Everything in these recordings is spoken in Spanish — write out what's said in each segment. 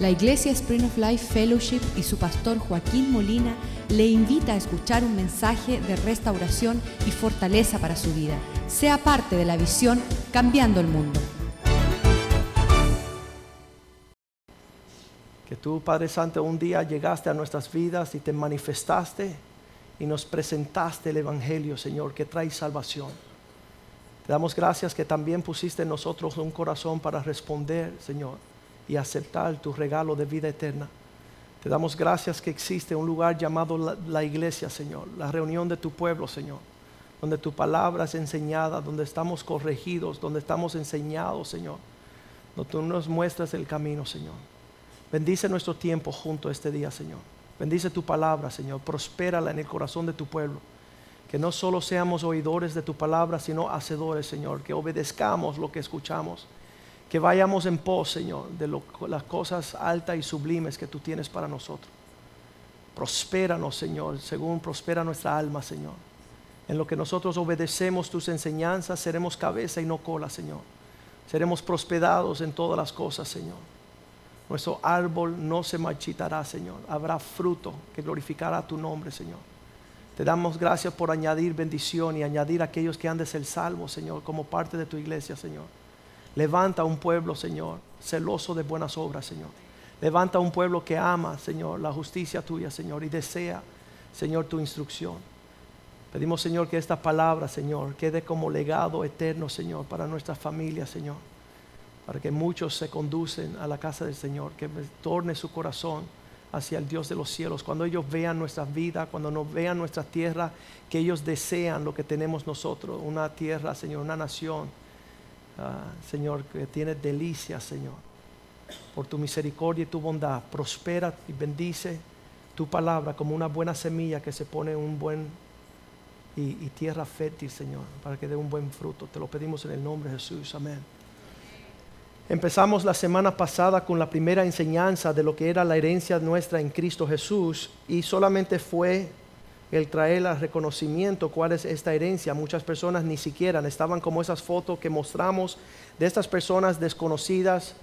La Iglesia Spring of Life Fellowship y su pastor Joaquín Molina le invita a escuchar un mensaje de restauración y fortaleza para su vida. Sea parte de la visión Cambiando el Mundo. Que tú, Padre Santo, un día llegaste a nuestras vidas y te manifestaste y nos presentaste el Evangelio, Señor, que trae salvación. Te damos gracias que también pusiste en nosotros un corazón para responder, Señor y aceptar tu regalo de vida eterna. Te damos gracias que existe un lugar llamado la, iglesia, Señor, la reunión de tu pueblo, Señor, donde tu palabra es enseñada, donde estamos corregidos, donde estamos enseñados, Señor, donde tú nos muestras el camino, Señor. Bendice nuestro tiempo junto este día, Señor. Bendice tu palabra, Señor. Prospérala en el corazón de tu pueblo. Que no solo seamos oidores de tu palabra, sino hacedores, Señor. Que obedezcamos lo que escuchamos que vayamos en pos, Señor, de las cosas altas y sublimes que tú tienes para nosotros. Prospéranos, Señor, según prospera nuestra alma, Señor. En lo que nosotros obedecemos tus enseñanzas, seremos cabeza y no cola, Señor. Seremos prosperados en todas las cosas, Señor. Nuestro árbol no se marchitará, Señor. Habrá fruto que glorificará tu nombre, Señor. Te damos gracias por añadir bendición y añadir a aquellos que han de ser salvos, Señor, como parte de tu iglesia, Señor. Levanta un pueblo, Señor, celoso de buenas obras, Señor. Levanta un pueblo que ama, Señor, la justicia tuya, Señor, y desea, Señor, tu instrucción. Pedimos, Señor, que esta palabra, Señor, quede como legado eterno, Señor, para nuestra familia, Señor. Para que muchos se conducen a la casa del Señor, que torne su corazón hacia el Dios de los cielos. Cuando ellos vean nuestra vida, cuando nos vean nuestra tierra, que ellos desean lo que tenemos nosotros, una tierra, Señor, una nación Ah, Señor, que tiene delicia, Señor. Por tu misericordia y tu bondad, prospera y bendice tu palabra como una buena semilla que se pone en un buen y, y tierra fértil, Señor, para que dé un buen fruto. Te lo pedimos en el nombre de Jesús. Amén. Empezamos la semana pasada con la primera enseñanza de lo que era la herencia nuestra en Cristo Jesús y solamente fue el traer el reconocimiento cuál es esta herencia. Muchas personas ni siquiera estaban como esas fotos que mostramos de estas personas desconocidas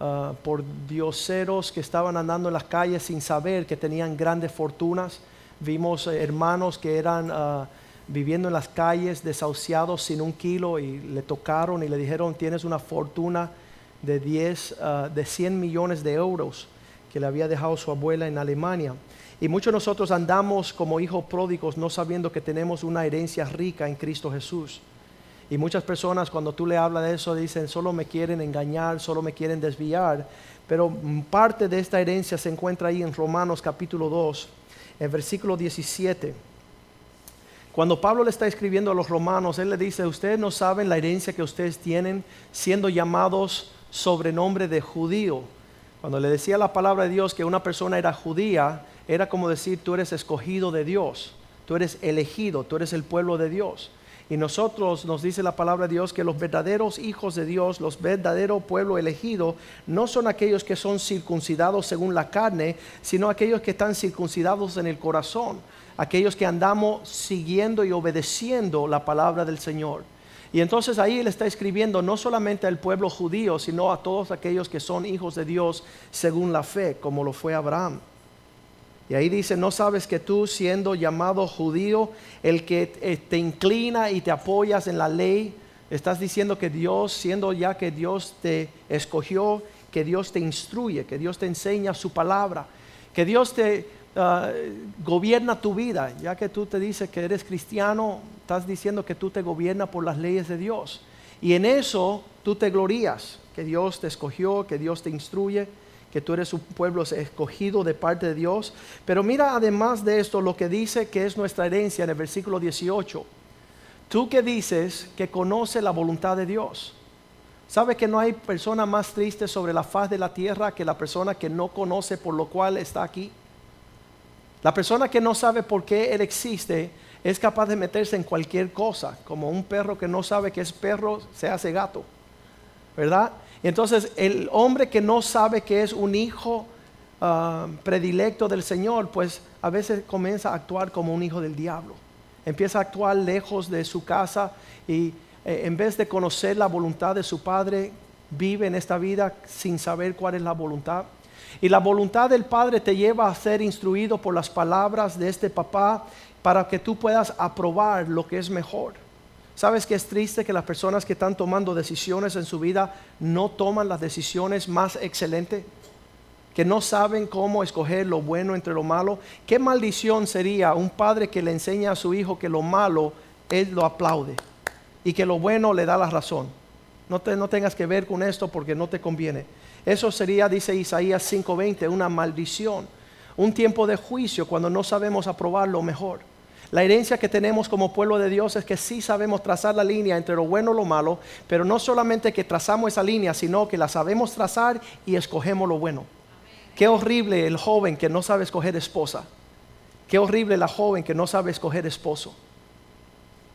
ah, por dioseros que estaban andando en las calles sin saber que tenían grandes fortunas. Vimos eh, hermanos que eran ah, viviendo en las calles desahuciados sin un kilo y le tocaron y le dijeron tienes una fortuna de 10, ah, de 100 millones de euros que le había dejado su abuela en Alemania. Y muchos de nosotros andamos como hijos pródigos no sabiendo que tenemos una herencia rica en Cristo Jesús. Y muchas personas cuando tú le hablas de eso dicen, solo me quieren engañar, solo me quieren desviar. Pero parte de esta herencia se encuentra ahí en Romanos capítulo 2, en versículo 17. Cuando Pablo le está escribiendo a los romanos, él le dice, ustedes no saben la herencia que ustedes tienen siendo llamados sobrenombre de judío. Cuando le decía la palabra de Dios que una persona era judía, era como decir, tú eres escogido de Dios, tú eres elegido, tú eres el pueblo de Dios. Y nosotros nos dice la palabra de Dios que los verdaderos hijos de Dios, los verdaderos pueblo elegido, no son aquellos que son circuncidados según la carne, sino aquellos que están circuncidados en el corazón, aquellos que andamos siguiendo y obedeciendo la palabra del Señor. Y entonces ahí él está escribiendo no solamente al pueblo judío, sino a todos aquellos que son hijos de Dios según la fe, como lo fue Abraham. Y ahí dice, no sabes que tú siendo llamado judío, el que eh, te inclina y te apoyas en la ley, estás diciendo que Dios, siendo ya que Dios te escogió, que Dios te instruye, que Dios te enseña su palabra, que Dios te ah, gobierna tu vida, ya que tú te dices que eres cristiano, estás diciendo que tú te gobiernas por las leyes de Dios. Y en eso tú te glorías, que Dios te escogió, que Dios te instruye que tú eres un pueblo escogido de parte de Dios. Pero mira además de esto lo que dice que es nuestra herencia en el versículo 18. Tú que dices que conoce la voluntad de Dios. ¿Sabe que no hay persona más triste sobre la faz de la tierra que la persona que no conoce por lo cual está aquí? La persona que no sabe por qué Él existe es capaz de meterse en cualquier cosa, como un perro que no sabe que es perro se hace gato, ¿verdad? Entonces el hombre que no sabe que es un hijo ah, predilecto del Señor, pues a veces comienza a actuar como un hijo del diablo. Empieza a actuar lejos de su casa y eh, en vez de conocer la voluntad de su padre, vive en esta vida sin saber cuál es la voluntad. Y la voluntad del Padre te lleva a ser instruido por las palabras de este papá para que tú puedas aprobar lo que es mejor. ¿Sabes que es triste que las personas que están tomando decisiones en su vida no toman las decisiones más excelentes? Que no saben cómo escoger lo bueno entre lo malo. ¿Qué maldición sería un padre que le enseña a su hijo que lo malo él lo aplaude y que lo bueno le da la razón? No, te, no tengas que ver con esto porque no te conviene. Eso sería, dice Isaías 5:20, una maldición. Un tiempo de juicio cuando no sabemos aprobar lo mejor. La herencia que tenemos como pueblo de Dios es que sí sabemos trazar la línea entre lo bueno y lo malo, pero no solamente que trazamos esa línea, sino que la sabemos trazar y escogemos lo bueno. Qué horrible el joven que no sabe escoger esposa. Qué horrible la joven que no sabe escoger esposo.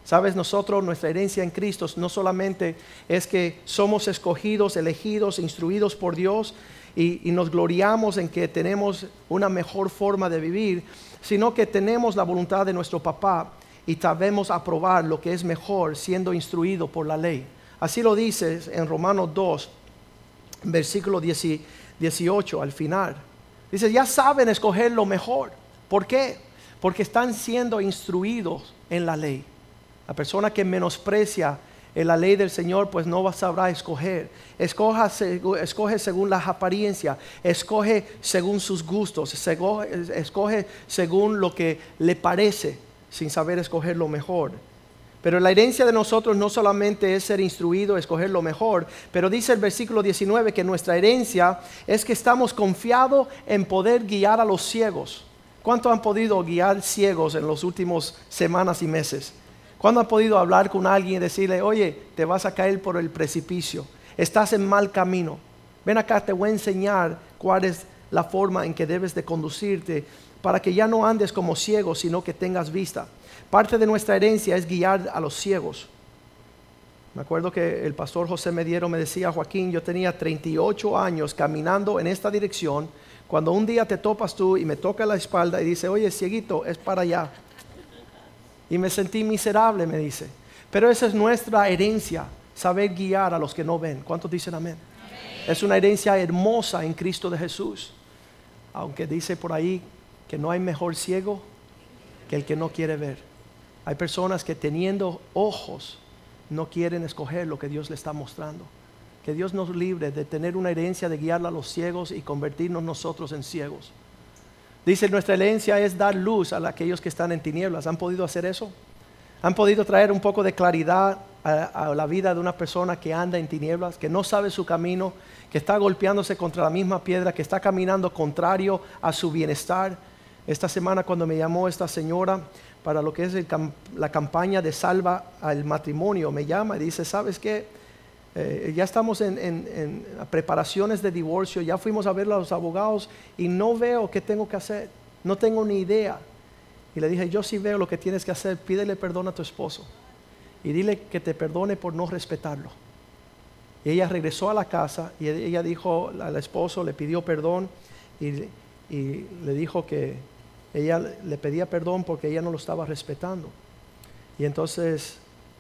Sabes, nosotros, nuestra herencia en Cristo no solamente es que somos escogidos, elegidos, instruidos por Dios y, nos gloriamos en que tenemos una mejor forma de vivir, sino que tenemos la voluntad de nuestro papá y sabemos aprobar lo que es mejor siendo instruido por la ley. Así lo dice en Romanos 2, versículo 18 al final. Dice, ya saben escoger lo mejor. ¿Por qué? Porque están siendo instruidos en la ley. La persona que menosprecia en la ley del Señor, pues no sabrá escoger. Escoge según las apariencias, escoge según sus gustos, escoge según lo que le parece, sin saber escoger lo mejor. Pero la herencia de nosotros no solamente es ser instruido, escoger lo mejor, pero dice el versículo 19 que nuestra herencia es que estamos confiados en poder guiar a los ciegos. ¿Cuánto han podido guiar ciegos en los últimos semanas y meses? ¿Cuándo ha podido hablar con alguien y decirle, oye, te vas a caer por el precipicio? Estás en mal camino. Ven acá, te voy a enseñar cuál es la forma en que debes de conducirte para que ya no andes como ciego, sino que tengas vista. Parte de nuestra herencia es guiar a los ciegos. Me acuerdo que el pastor José Mediero me decía, Joaquín, yo tenía 38 años caminando en esta dirección, cuando un día te topas tú y me toca la espalda y dice, oye, cieguito, es para allá y me sentí miserable, me dice. Pero esa es nuestra herencia, saber guiar a los que no ven. ¿Cuántos dicen amén? Es una herencia hermosa en Cristo de Jesús. Aunque dice por ahí que no hay mejor ciego que el que no quiere ver. Hay personas que teniendo ojos no quieren escoger lo que Dios le está mostrando. Que Dios nos libre de tener una herencia de guiar a los ciegos y convertirnos nosotros en ciegos. Dice, nuestra herencia es dar luz a aquellos que están en tinieblas. ¿Han podido hacer eso? ¿Han podido traer un poco de claridad a, la vida de una persona que anda en tinieblas, que no sabe su camino, que está golpeándose contra la misma piedra, que está caminando contrario a su bienestar? Esta semana cuando me llamó esta señora para lo que es la campaña de salva al matrimonio, me llama y dice, ¿sabes qué? Eh, ya estamos en, preparaciones de divorcio, ya fuimos a ver a los abogados y no veo qué tengo que hacer, no tengo ni idea. Y le dije, yo sí veo lo que tienes que hacer, pídele perdón a tu esposo y dile que te perdone por no respetarlo. Y ella regresó a la casa y ella dijo al esposo, le pidió perdón y le dijo que ella le pedía perdón porque ella no lo estaba respetando. Y entonces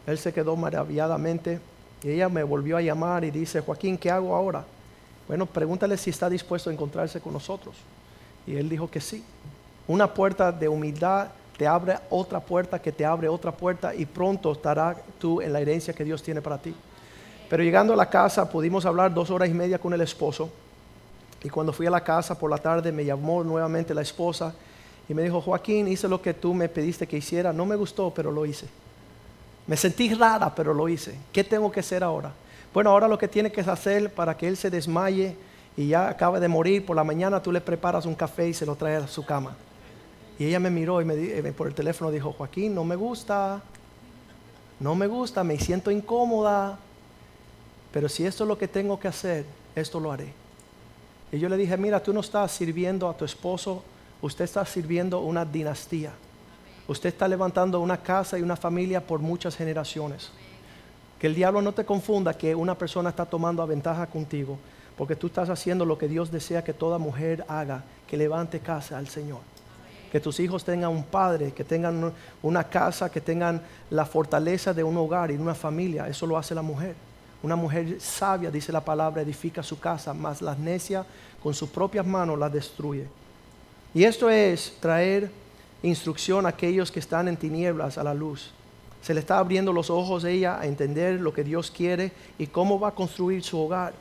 él se quedó maravilladamente y ella me volvió a llamar y dice, Joaquín, ¿qué hago ahora? Bueno, pregúntale si está dispuesto a encontrarse con nosotros. Y él dijo que sí. Una puerta de humildad te abre otra puerta que te abre otra puerta y pronto estarás tú en la herencia que Dios tiene para ti. Pero llegando a la casa pudimos hablar dos horas y media con el esposo. Y cuando fui a la casa por la tarde me llamó nuevamente la esposa y me dijo, Joaquín, hice lo que tú me pediste que hiciera. No me gustó, pero lo hice. Me sentí rara, pero lo hice. ¿Qué tengo que hacer ahora? Bueno, ahora lo que tiene que hacer para que él se desmaye y ya acaba de morir, por la mañana tú le preparas un café y se lo traes a su cama. Y ella me miró y me, eh, por el teléfono dijo, Joaquín, no me gusta, no me gusta, me siento incómoda, pero si esto es lo que tengo que hacer, esto lo haré. Y yo le dije, mira, tú no estás sirviendo a tu esposo, usted está sirviendo una dinastía. Usted está levantando una casa y una familia por muchas generaciones. Que el diablo no te confunda que una persona está tomando ventaja contigo, porque tú estás haciendo lo que Dios desea que toda mujer haga, que levante casa al Señor. Que tus hijos tengan un padre, que tengan una casa, que tengan la fortaleza de un hogar y una familia. Eso lo hace la mujer. Una mujer sabia, dice la palabra, edifica su casa, mas la necia con sus propias manos la destruye. Y esto es traer instrucción a aquellos que están en tinieblas a la luz. Se le está abriendo los ojos a ella a entender lo que Dios quiere y cómo va a construir su hogar.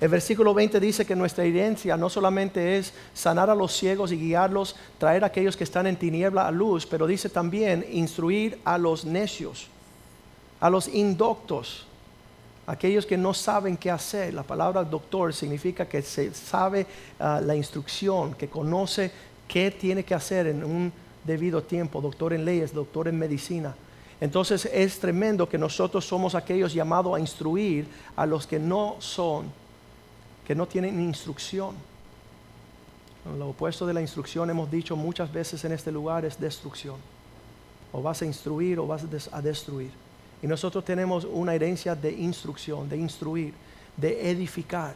El versículo 20 dice que nuestra herencia no solamente es sanar a los ciegos y guiarlos, traer a aquellos que están en tiniebla a luz, pero dice también instruir a los necios, a los indoctos, aquellos que no saben qué hacer. La palabra doctor significa que se sabe ah, la instrucción, que conoce qué tiene que hacer en un debido tiempo, doctor en leyes, doctor en medicina. Entonces es tremendo que nosotros somos aquellos llamados a instruir a los que no son que no tienen instrucción. Lo opuesto de la instrucción hemos dicho muchas veces en este lugar es destrucción. O vas a instruir o vas a destruir. Y nosotros tenemos una herencia de instrucción, de instruir, de edificar.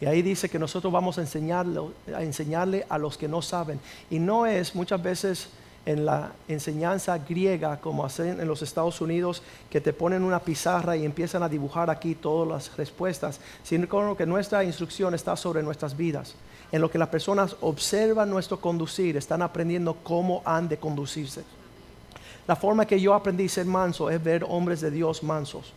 Y ahí dice que nosotros vamos a enseñarle, a enseñarle a los que no saben. Y no es muchas veces en la enseñanza griega, como hacen en los Estados Unidos, que te ponen una pizarra y empiezan a dibujar aquí todas las respuestas, sino que nuestra instrucción está sobre nuestras vidas. En lo que las personas observan nuestro conducir, están aprendiendo cómo han de conducirse. La forma que yo aprendí a ser manso es ver hombres de Dios mansos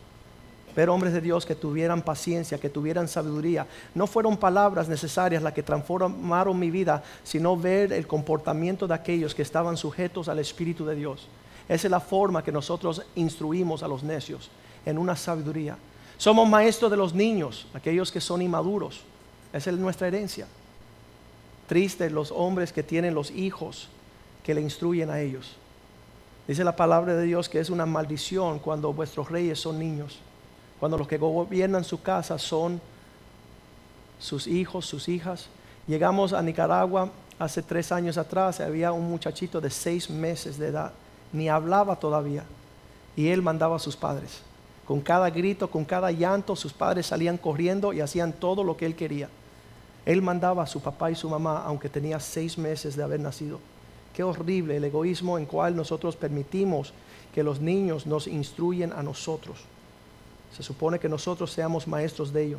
ver hombres de Dios que tuvieran paciencia, que tuvieran sabiduría. No fueron palabras necesarias las que transformaron mi vida, sino ver el comportamiento de aquellos que estaban sujetos al Espíritu de Dios. Esa es la forma que nosotros instruimos a los necios, en una sabiduría. Somos maestros de los niños, aquellos que son inmaduros. Esa es nuestra herencia. Tristes los hombres que tienen los hijos que le instruyen a ellos. Dice la palabra de Dios que es una maldición cuando vuestros reyes son niños cuando los que gobiernan su casa son sus hijos, sus hijas. Llegamos a Nicaragua hace tres años atrás, había un muchachito de seis meses de edad, ni hablaba todavía, y él mandaba a sus padres. Con cada grito, con cada llanto, sus padres salían corriendo y hacían todo lo que él quería. Él mandaba a su papá y su mamá, aunque tenía seis meses de haber nacido. Qué horrible el egoísmo en cual nosotros permitimos que los niños nos instruyen a nosotros. Se supone que nosotros seamos maestros de ello.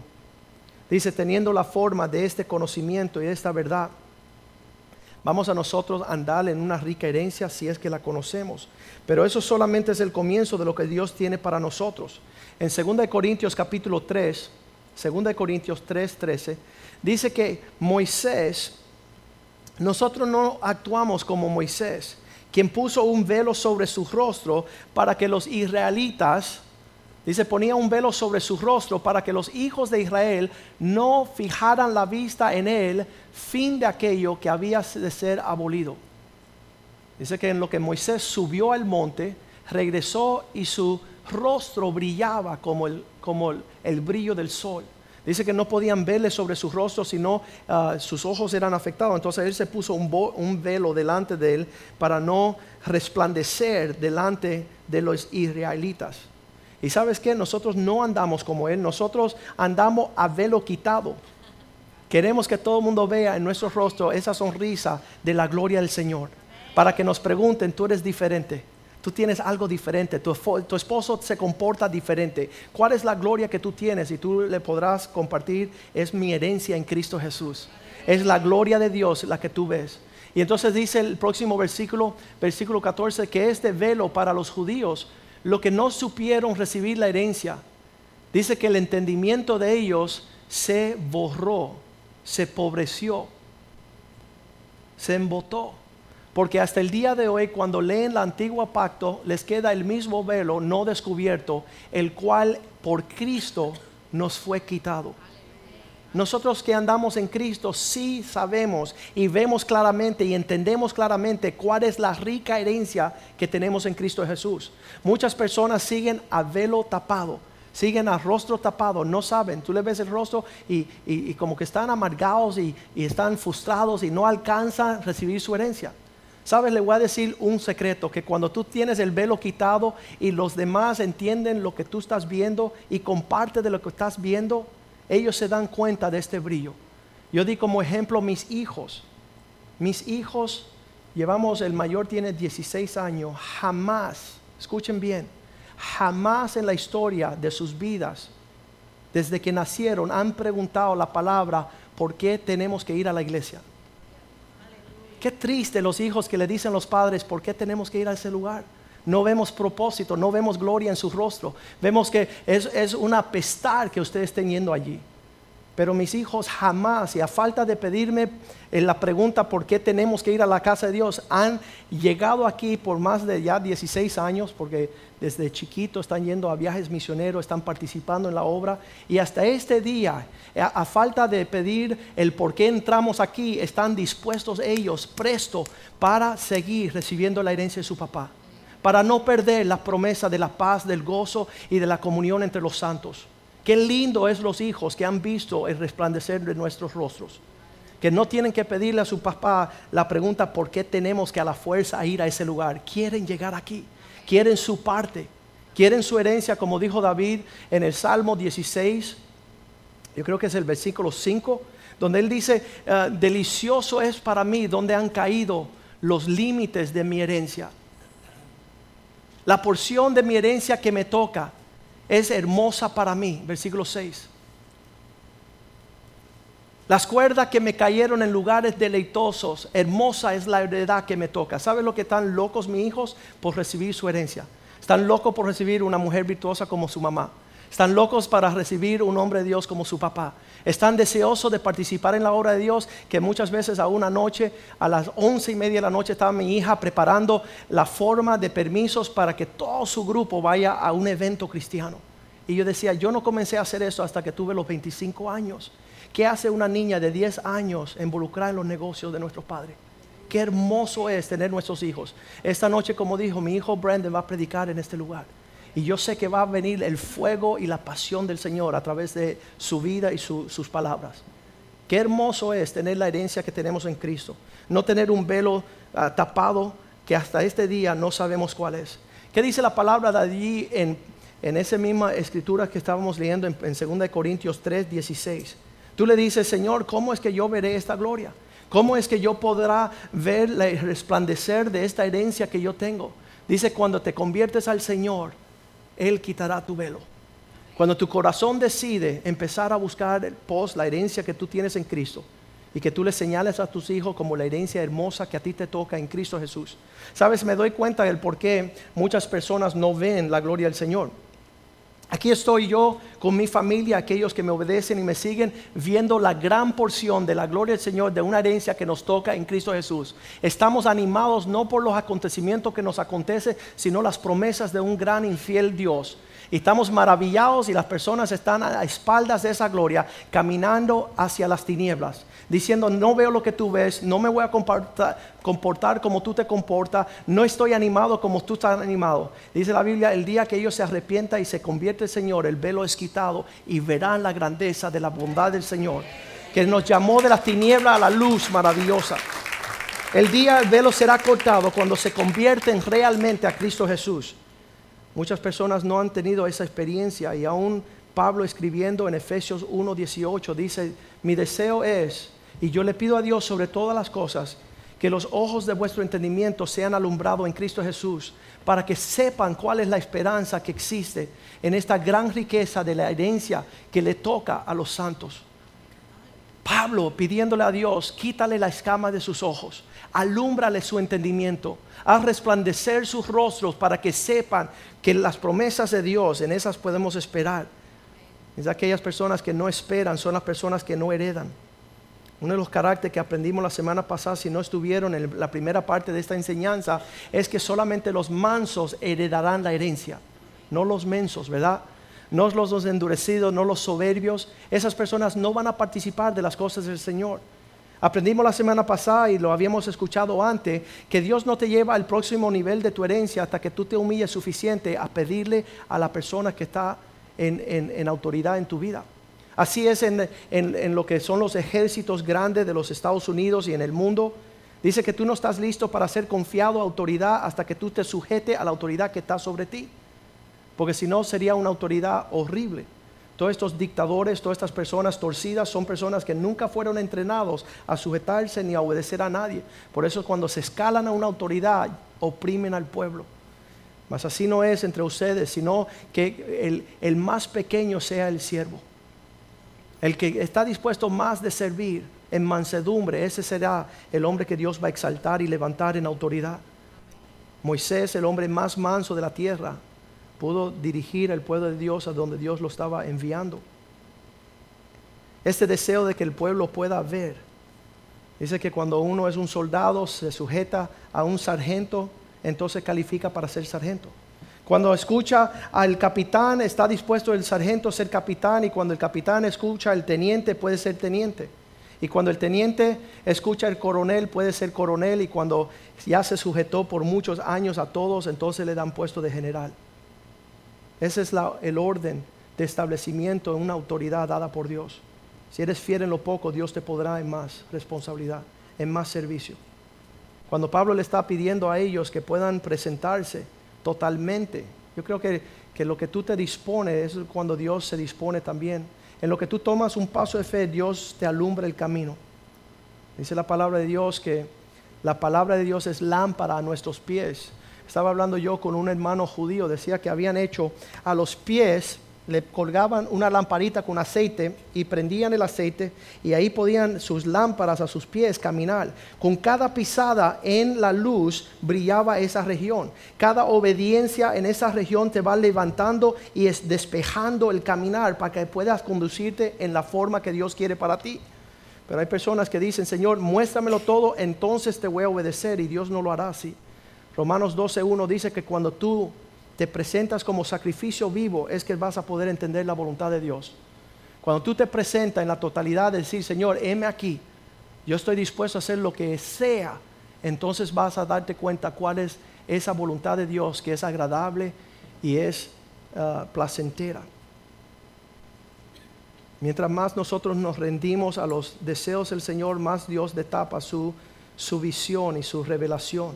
Dice, teniendo la forma de este conocimiento y de esta verdad, vamos a nosotros andar en una rica herencia si es que la conocemos. Pero eso solamente es el comienzo de lo que Dios tiene para nosotros. En 2 Corintios capítulo 3, 2 Corintios 3, 13, dice que Moisés, nosotros no actuamos como Moisés, quien puso un velo sobre su rostro para que los israelitas Dice, ponía un velo sobre su rostro para que los hijos de Israel no fijaran la vista en él, fin de aquello que había de ser abolido. Dice que en lo que Moisés subió al monte, regresó y su rostro brillaba como el, como el, brillo del sol. Dice que no podían verle sobre su rostro, sino ah, sus ojos eran afectados. Entonces él se puso un, un velo delante de él para no resplandecer delante de los israelitas. Y sabes que nosotros no andamos como Él, nosotros andamos a velo quitado. Queremos que todo el mundo vea en nuestro rostro esa sonrisa de la gloria del Señor. Para que nos pregunten, tú eres diferente. Tú tienes algo diferente, tu, tu, esposo se comporta diferente. ¿Cuál es la gloria que tú tienes? Y tú le podrás compartir, es mi herencia en Cristo Jesús. Es la gloria de Dios la que tú ves. Y entonces dice el próximo versículo, versículo 14, que este velo para los judíos lo que no supieron recibir la herencia, dice que el entendimiento de ellos se borró, se pobreció, se embotó. Porque hasta el día de hoy, cuando leen el antiguo pacto, les queda el mismo velo no descubierto, el cual por Cristo nos fue quitado. Nosotros que andamos en Cristo sí sabemos y vemos claramente y entendemos claramente cuál es la rica herencia que tenemos en Cristo Jesús. Muchas personas siguen a velo tapado, siguen a rostro tapado, no saben. Tú le ves el rostro y, como que están amargados y, y están frustrados y no alcanzan recibir su herencia. Sabes, le voy a decir un secreto, que cuando tú tienes el velo quitado y los demás entienden lo que tú estás viendo y comparte de lo que estás viendo, ellos se dan cuenta de este brillo. Yo di como ejemplo mis hijos. Mis hijos, llevamos, el mayor tiene 16 años, jamás, escuchen bien, jamás en la historia de sus vidas desde que nacieron, han preguntado la palabra, ¿por qué tenemos que ir a la iglesia? Qué triste los hijos que le dicen los padres, ¿por qué tenemos que ir a ese lugar? No vemos propósito, no vemos gloria en su rostro. Vemos que es, es un apestar que ustedes estén yendo allí. Pero mis hijos jamás, y a falta de pedirme en la pregunta por qué tenemos que ir a la casa de Dios, han llegado aquí por más de ya 16 años, porque desde chiquito están yendo a viajes misioneros, están participando en la obra, y hasta este día, a, a falta de pedir el por qué entramos aquí, están dispuestos ellos, presto, para seguir recibiendo la herencia de su papá, para no perder la promesa de la paz, del gozo y de la comunión entre los santos. Qué lindo es los hijos que han visto el resplandecer de nuestros rostros. Que no tienen que pedirle a su papá la pregunta por qué tenemos que a la fuerza ir a ese lugar. Quieren llegar aquí. Quieren su parte. Quieren su herencia, como dijo David en el Salmo 16. Yo creo que es el versículo 5, donde él dice, ah, delicioso es para mí donde han caído los límites de mi herencia. La porción de mi herencia que me toca es hermosa para mí. Versículo 6. Las cuerdas que me cayeron en lugares deleitosos, hermosa es la heredad que me toca. ¿Saben lo que están locos mis hijos por recibir su herencia? Están locos por recibir una mujer virtuosa como su mamá. Están locos para recibir un hombre de Dios como su papá. Están deseosos de participar en la obra de Dios, que muchas veces a una noche, a las once y media de la noche, estaba mi hija preparando la forma de permisos para que todo su grupo vaya a un evento cristiano. Y yo decía, yo no comencé a hacer eso hasta que tuve los 25 años. ¿Qué hace una niña de 10 años involucrada en los negocios de nuestros padres? Qué hermoso es tener nuestros hijos. Esta noche, como dijo, mi hijo Brandon va a predicar en este lugar. Y yo sé que va a venir el fuego y la pasión del Señor a través de su vida y sus palabras. Qué hermoso es tener la herencia que tenemos en Cristo. No tener un velo ah, tapado que hasta este día no sabemos cuál es. ¿Qué dice la palabra de allí en, en esa misma escritura que estábamos leyendo en, en 2 Corintios 3, 16? Tú le dices, Señor, ¿cómo es que yo veré esta gloria? ¿Cómo es que yo podrá ver el resplandecer de esta herencia que yo tengo? Dice, cuando te conviertes al Señor, él quitará tu velo. Cuando tu corazón decide empezar a buscar el post, la herencia que tú tienes en Cristo, y que tú le señales a tus hijos como la herencia hermosa que a ti te toca en Cristo Jesús. Sabes, me doy cuenta del por qué muchas personas no ven la gloria del Señor. Aquí estoy yo con mi familia, aquellos que me obedecen y me siguen, viendo la gran porción de la gloria del Señor, de una herencia que nos toca en Cristo Jesús. Estamos animados no por los acontecimientos que nos acontecen, sino las promesas de un gran infiel Dios. Estamos maravillados y las personas están a espaldas de esa gloria, caminando hacia las tinieblas diciendo, no veo lo que tú ves, no me voy a comportar, como tú te comportas, no estoy animado como tú estás animado. Dice la Biblia, el día que ellos se arrepientan y se convierte el Señor, el velo es quitado y verán la grandeza de la bondad del Señor, que nos llamó de las tinieblas a la luz maravillosa. El día el velo será cortado cuando se convierten realmente a Cristo Jesús. Muchas personas no han tenido esa experiencia y aún Pablo escribiendo en Efesios 1:18 dice, mi deseo es y yo le pido a Dios sobre todas las cosas que los ojos de vuestro entendimiento sean alumbrados en Cristo Jesús, para que sepan cuál es la esperanza que existe en esta gran riqueza de la herencia que le toca a los santos. Pablo pidiéndole a Dios, quítale la escama de sus ojos, alúmbrale su entendimiento, haz resplandecer sus rostros para que sepan que las promesas de Dios, en esas podemos esperar. Es aquellas personas que no esperan, son las personas que no heredan. Uno de los caracteres que aprendimos la semana pasada, si no estuvieron en la primera parte de esta enseñanza, es que solamente los mansos heredarán la herencia, no los mensos, ¿verdad? No los endurecidos, no los soberbios. Esas personas no van a participar de las cosas del Señor. Aprendimos la semana pasada y lo habíamos escuchado antes, que Dios no te lleva al próximo nivel de tu herencia hasta que tú te humilles suficiente a pedirle a la persona que está en autoridad en tu vida. Así es en, lo que son los ejércitos grandes de los Estados Unidos y en el mundo. Dice que tú no estás listo para ser confiado a autoridad hasta que tú te sujete a la autoridad que está sobre ti. Porque si no sería una autoridad horrible. Todos estos dictadores, todas estas personas torcidas son personas que nunca fueron entrenados a sujetarse ni a obedecer a nadie. Por eso cuando se escalan a una autoridad, oprimen al pueblo. Mas así no es entre ustedes, sino que el más pequeño sea el siervo. El que está dispuesto más de servir en mansedumbre, ese será el hombre que Dios va a exaltar y levantar en autoridad. Moisés, el hombre más manso de la tierra, pudo dirigir al pueblo de Dios a donde Dios lo estaba enviando. Este deseo de que el pueblo pueda ver. Dice que cuando uno es un soldado, se sujeta a un sargento, entonces califica para ser sargento. Cuando escucha al capitán, está dispuesto el sargento a ser capitán y cuando el capitán escucha al teniente, puede ser teniente. Y cuando el teniente escucha al coronel, puede ser coronel y cuando ya se sujetó por muchos años a todos, entonces le dan puesto de general. Ese es el orden de establecimiento en una autoridad dada por Dios. Si eres fiel en lo poco, Dios te podrá en más responsabilidad, en más servicio. Cuando Pablo le está pidiendo a ellos que puedan presentarse, totalmente. Yo creo que, lo que tú te dispones es cuando Dios se dispone también. En lo que tú tomas un paso de fe, Dios te alumbra el camino. Dice la palabra de Dios que la palabra de Dios es lámpara a nuestros pies. Estaba hablando yo con un hermano judío, decía que habían hecho a los pies le colgaban una lamparita con aceite y prendían el aceite y ahí podían sus lámparas a sus pies caminar. Con cada pisada en la luz brillaba esa región. Cada obediencia en esa región te va levantando y es despejando el caminar para que puedas conducirte en la forma que Dios quiere para ti. Pero hay personas que dicen, Señor, muéstramelo todo, entonces te voy a obedecer y Dios no lo hará así. Romanos 12.1 dice que cuando tú te presentas como sacrificio vivo, es que vas a poder entender la voluntad de Dios. Cuando tú te presentas en la totalidad de decir, Señor, heme aquí, yo estoy dispuesto a hacer lo que sea, entonces vas a darte cuenta cuál es esa voluntad de Dios que es agradable y es ah, placentera. Mientras más nosotros nos rendimos a los deseos del Señor, más Dios detapa su, su visión y su revelación.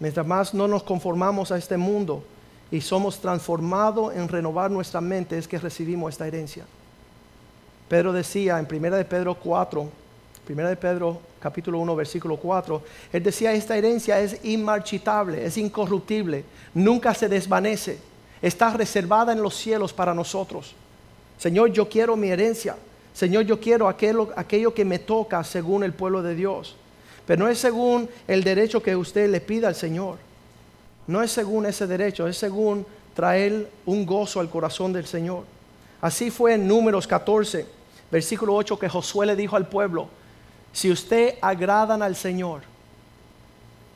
Mientras más no nos conformamos a este mundo, y somos transformados en renovar nuestra mente es que recibimos esta herencia. Pedro decía en 1 de Pedro 4, 1 de Pedro capítulo 1 versículo 4, él decía esta herencia es inmarchitable, es incorruptible, nunca se desvanece, está reservada en los cielos para nosotros. Señor, yo quiero mi herencia. Señor, yo quiero aquello, aquello que me toca según el pueblo de Dios. Pero no es según el derecho que usted le pida al Señor. No es según ese derecho, es según traer un gozo al corazón del Señor. Así fue en Números 14, versículo 8, que Josué le dijo al pueblo, si usted agradan al Señor,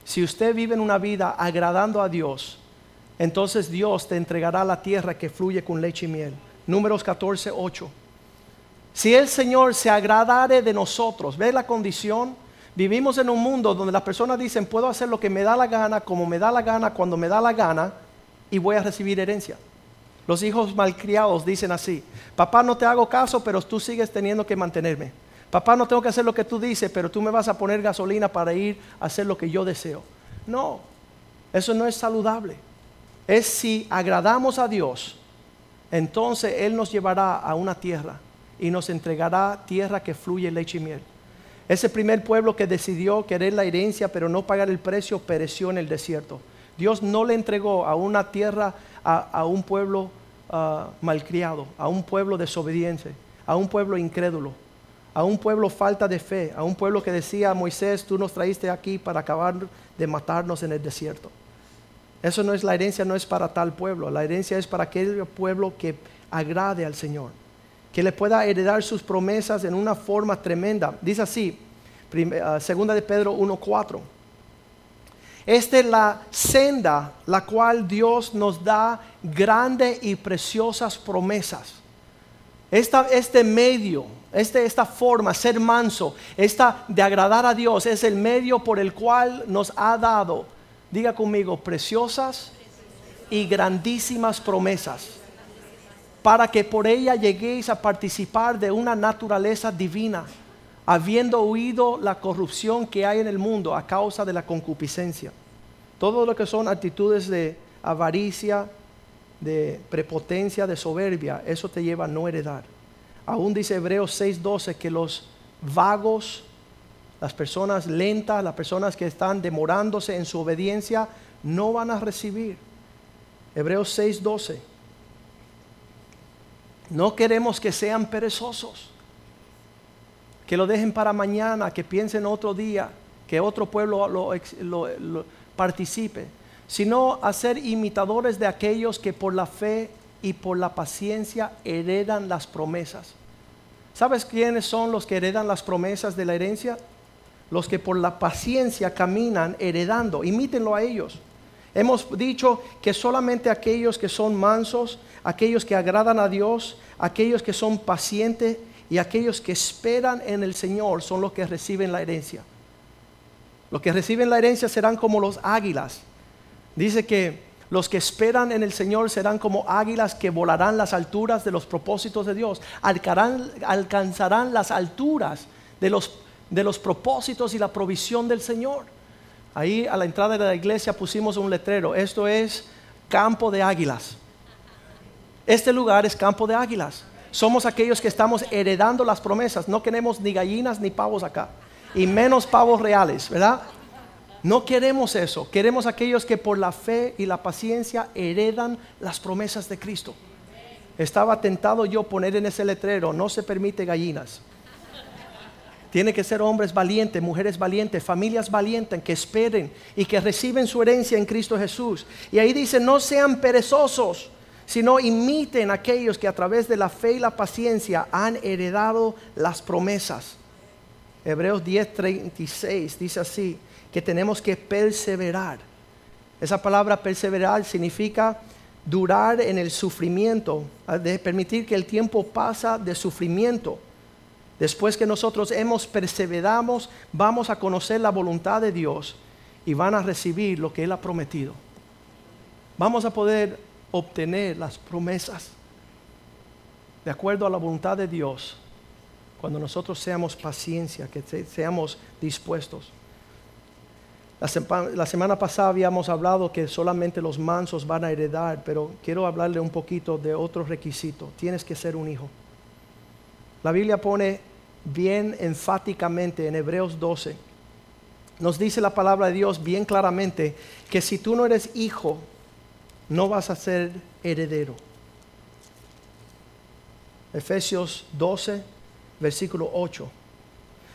si usted vive en una vida agradando a Dios, entonces Dios te entregará la tierra que fluye con leche y miel. Números 14, 8. Si el Señor se agradare de nosotros, ¿ve la condición? Vivimos en un mundo donde las personas dicen, puedo hacer lo que me da la gana, como me da la gana, cuando me da la gana, y voy a recibir herencia. Los hijos malcriados dicen así, papá no te hago caso, pero tú sigues teniendo que mantenerme. Papá no tengo que hacer lo que tú dices, pero tú me vas a poner gasolina para ir a hacer lo que yo deseo. No, eso no es saludable. Es si agradamos a Dios, entonces Él nos llevará a una tierra y nos entregará tierra que fluye leche y miel. Ese primer pueblo que decidió querer la herencia pero no pagar el precio pereció en el desierto. Dios no le entregó a una tierra a, un pueblo ah, malcriado, a un pueblo desobediente, a un pueblo incrédulo, a un pueblo falta de fe, a un pueblo que decía, Moisés, tú nos traíste aquí para acabar de matarnos en el desierto. Eso no es la herencia, no es para tal pueblo. La herencia es para aquel pueblo que agrade al Señor que le pueda heredar sus promesas en una forma tremenda. Dice así, ah, segunda de Pedro 1.4. Esta es la senda la cual Dios nos da grandes y preciosas promesas. este medio, este, esta forma, ser manso, esta de agradar a Dios, es el medio por el cual nos ha dado, diga conmigo, preciosas y grandísimas promesas para que por ella lleguéis a participar de una naturaleza divina, habiendo huido la corrupción que hay en el mundo a causa de la concupiscencia. Todo lo que son actitudes de avaricia, de prepotencia, de soberbia, eso te lleva a no heredar. Aún dice Hebreos 6:12 que los vagos, las personas lentas, las personas que están demorándose en su obediencia, no van a recibir. Hebreos 6:12. No queremos que sean perezosos. que lo dejen para mañana, que piensen otro día, que otro pueblo lo, participe, sino a ser imitadores de aquellos que por la fe y por la paciencia heredan las promesas. ¿Sabes quiénes son los que heredan las promesas de la herencia? Los que por la paciencia caminan heredando. Imítenlo a ellos. Hemos dicho que solamente aquellos que son mansos, aquellos que agradan a Dios, aquellos que son pacientes y aquellos que esperan en el Señor son los que reciben la herencia. Los que reciben la herencia serán como los águilas. Dice que los que esperan en el Señor serán como águilas que volarán las alturas de los propósitos de Dios. alcanzarán las alturas de los, propósitos y la provisión del Señor. Ahí a la entrada de la iglesia pusimos un letrero. Esto es campo de águilas. Este lugar es campo de águilas. Somos aquellos que estamos heredando las promesas. No queremos ni gallinas ni pavos acá. Y menos pavos reales, ¿verdad? No queremos eso. Queremos aquellos que por la fe y la paciencia heredan las promesas de Cristo. Estaba tentado yo poner en ese letrero, no se permite gallinas. Tiene que ser hombres valientes, mujeres valientes, familias valientes que esperen y que reciben su herencia en Cristo Jesús. Y ahí dice, no sean perezosos sino imiten aquellos que a través de la fe y la paciencia han heredado las promesas. Hebreos 10:36 dice así, que tenemos que perseverar. Esa palabra perseverar significa durar en el sufrimiento, de permitir que el tiempo pasa de sufrimiento. Después que nosotros hemos perseverado, vamos a conocer la voluntad de Dios y van a recibir lo que Él ha prometido. Vamos a poder obtener las promesas de acuerdo a la voluntad de Dios cuando nosotros seamos paciencia, que seamos dispuestos. La, semana pasada habíamos hablado que solamente los mansos van a heredar, pero quiero hablarle un poquito de otro requisito. Tienes que ser un hijo. La Biblia pone bien enfáticamente en Hebreos 12, nos dice la palabra de Dios bien claramente que si tú no eres hijo, no vas a ser heredero. Efesios 12, versículo 8.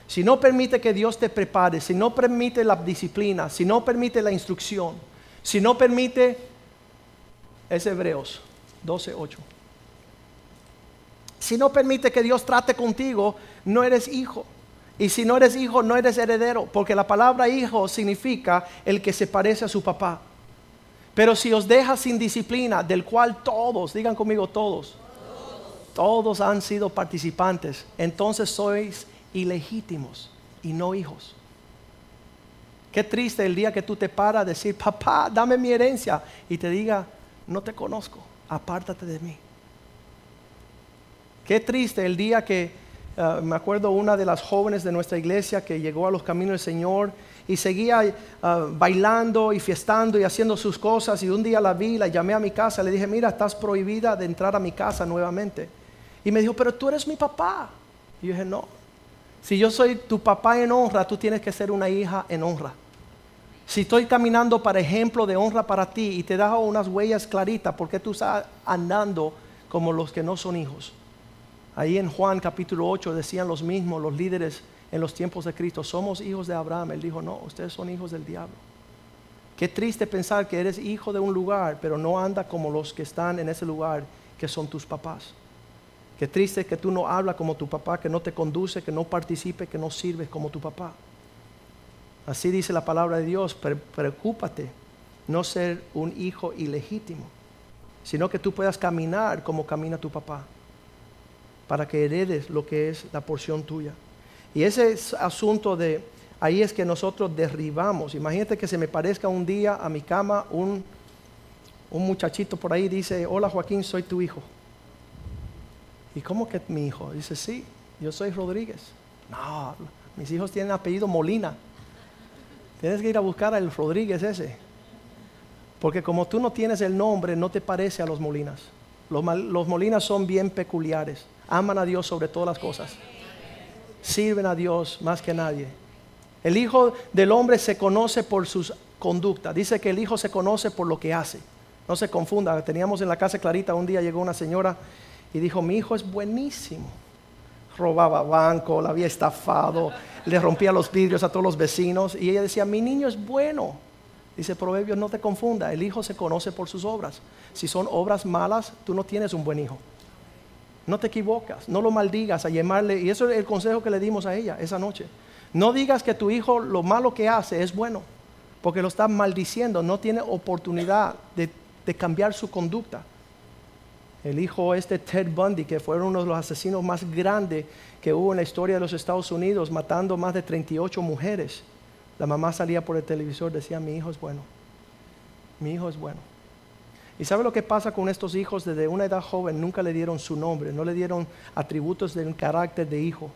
Si no permite que Dios te prepare, si no permite la disciplina, si no permite la instrucción, si no permite, es Hebreos 12, 8. Si no permite que Dios trate contigo, no eres hijo. Y si no eres hijo, no eres heredero, porque la palabra hijo significa el que se parece a su papá. Pero si os deja sin disciplina, del cual todos, digan conmigo todos, todos, han sido participantes, entonces sois ilegítimos y no hijos. Qué triste el día que tú te paras a decir, papá, dame mi herencia, y te diga, no te conozco, apártate de mí. Qué triste el día que, eh, me acuerdo una de las jóvenes de nuestra iglesia que llegó a los caminos del Señor y seguía ah, bailando y fiestando y haciendo sus cosas. Y un día la vi, la llamé a mi casa, le dije, mira, estás prohibida de entrar a mi casa nuevamente. Y me dijo, pero tú eres mi papá. Y yo dije, no, si yo soy tu papá en honra, tú tienes que ser una hija en honra. Si estoy caminando para ejemplo de honra para ti y te dejo unas huellas claritas, ¿por qué tú estás andando como los que no son hijos? Ahí en Juan capítulo 8 decían los mismos, los líderes en los tiempos de Cristo, somos hijos de Abraham. Él dijo, no, ustedes son hijos del diablo. Qué triste pensar que eres hijo de un lugar, pero no anda como los que están en ese lugar, que son tus papás. Qué triste que tú no hablas como tu papá, que no te conduce, que no participe, que no sirves como tu papá. Así dice la palabra de Dios, preocúpate no ser un hijo ilegítimo, sino que tú puedas caminar como camina tu papá, para que heredes lo que es la porción tuya. Y ese asunto de ahí es que nosotros derribamos. Imagínate que se me parezca un día a mi cama un, un muchachito por ahí dice, hola Joaquín, soy tu hijo. ¿Y cómo que mi hijo? Dice, sí, yo soy Rodríguez. No, mis hijos tienen apellido Molina. Tienes que ir a buscar al Rodríguez ese. Porque como tú no tienes el nombre, no te parece a los Molinas. Los, los Molinas son bien peculiares. Aman a Dios sobre todas las cosas sirven a Dios más que nadie. El Hijo del Hombre se conoce por sus conductas. Dice que el Hijo se conoce por lo que hace. No se confunda. Teníamos en la casa Clarita un día llegó una señora y dijo, mi hijo es buenísimo. robaba banco, la había estafado, le rompía los vidrios a todos los vecinos y ella decía, mi niño es bueno. Dice Proverbios, no te confunda, el hijo se conoce por sus obras. Si son obras malas, tú no tienes un buen hijo. No te equivocas, no lo maldigas a llamarle, y eso es el consejo que le dimos a ella esa noche. No digas que tu hijo lo malo que hace es bueno, porque lo está maldiciendo, no tiene oportunidad de, cambiar su conducta. El hijo este Ted Bundy, que fue uno de los asesinos más grandes que hubo en la historia de los Estados Unidos, matando más de 38 mujeres. La mamá salía por el televisor, decía, mi hijo es bueno, mi hijo es bueno. ¿Y sabe lo que pasa con estos hijos desde una edad joven? Nunca le dieron su nombre, no le dieron atributos del carácter de hijo.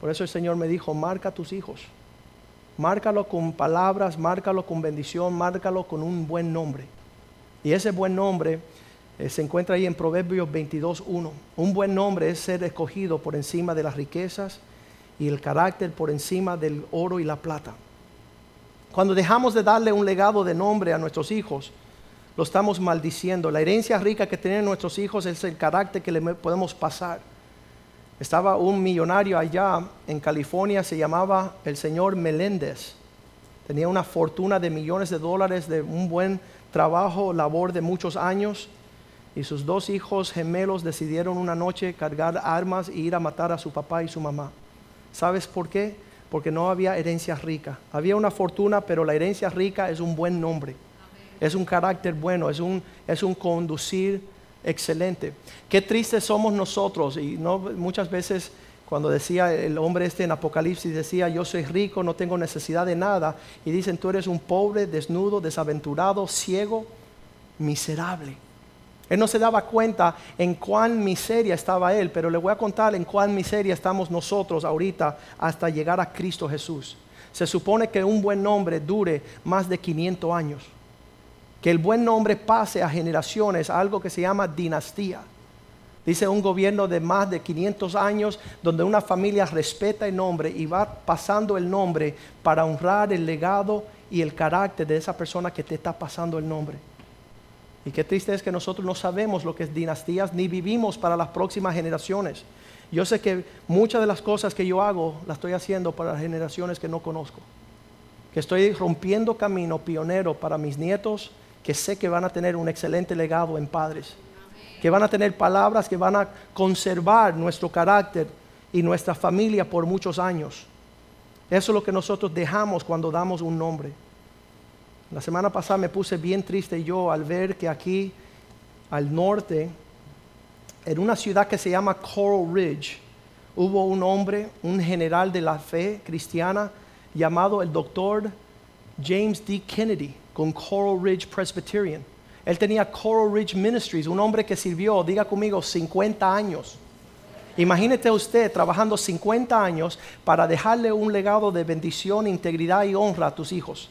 Por eso el Señor me dijo, marca tus hijos. Márcalo con palabras, márcalo con bendición, márcalo con un buen nombre. Y ese buen nombre eh, se encuentra ahí en Proverbios 22.1. Un buen nombre es ser escogido por encima de las riquezas y el carácter por encima del oro y la plata. Cuando dejamos de darle un legado de nombre a nuestros hijos, lo estamos maldiciendo. La herencia rica que tienen nuestros hijos es el carácter que le podemos pasar. Estaba un millonario allá en California, se llamaba el señor Meléndez. Tenía una fortuna de millones de dólares, de un buen trabajo, labor de muchos años. Y sus dos hijos gemelos decidieron una noche cargar armas e ir a matar a su papá y su mamá. ¿Sabes por qué? Porque no había herencia rica. Había una fortuna, pero la herencia rica es un buen nombre. Es un carácter bueno, es un, es un conducir excelente. Qué tristes somos nosotros y no muchas veces cuando decía el hombre este en Apocalipsis decía yo soy rico, no tengo necesidad de nada y dicen tú eres un pobre, desnudo, desaventurado, ciego, miserable. Él no se daba cuenta en cuán miseria estaba él, pero le voy a contar en cuán miseria estamos nosotros ahorita hasta llegar a Cristo Jesús. Se supone que un buen nombre dure más de 500 años que el buen nombre pase a generaciones, algo que se llama dinastía. Dice un gobierno de más de 500 años donde una familia respeta el nombre y va pasando el nombre para honrar el legado y el carácter de esa persona que te está pasando el nombre. Y qué triste es que nosotros no sabemos lo que es dinastías ni vivimos para las próximas generaciones. Yo sé que muchas de las cosas que yo hago las estoy haciendo para las generaciones que no conozco. Que estoy rompiendo camino pionero para mis nietos, que sé que van a tener un excelente legado en padres, que van a tener palabras que van a conservar nuestro carácter y nuestra familia por muchos años. Eso es lo que nosotros dejamos cuando damos un nombre. La semana pasada me puse bien triste yo al ver que aquí al norte, en una ciudad que se llama Coral Ridge, hubo un hombre, un general de la fe cristiana, llamado el doctor James D. Kennedy con Coral Ridge Presbyterian. Él tenía Coral Ridge Ministries, un hombre que sirvió, diga conmigo, 50 años. Imagínate usted trabajando 50 años para dejarle un legado de bendición, integridad y honra a tus hijos.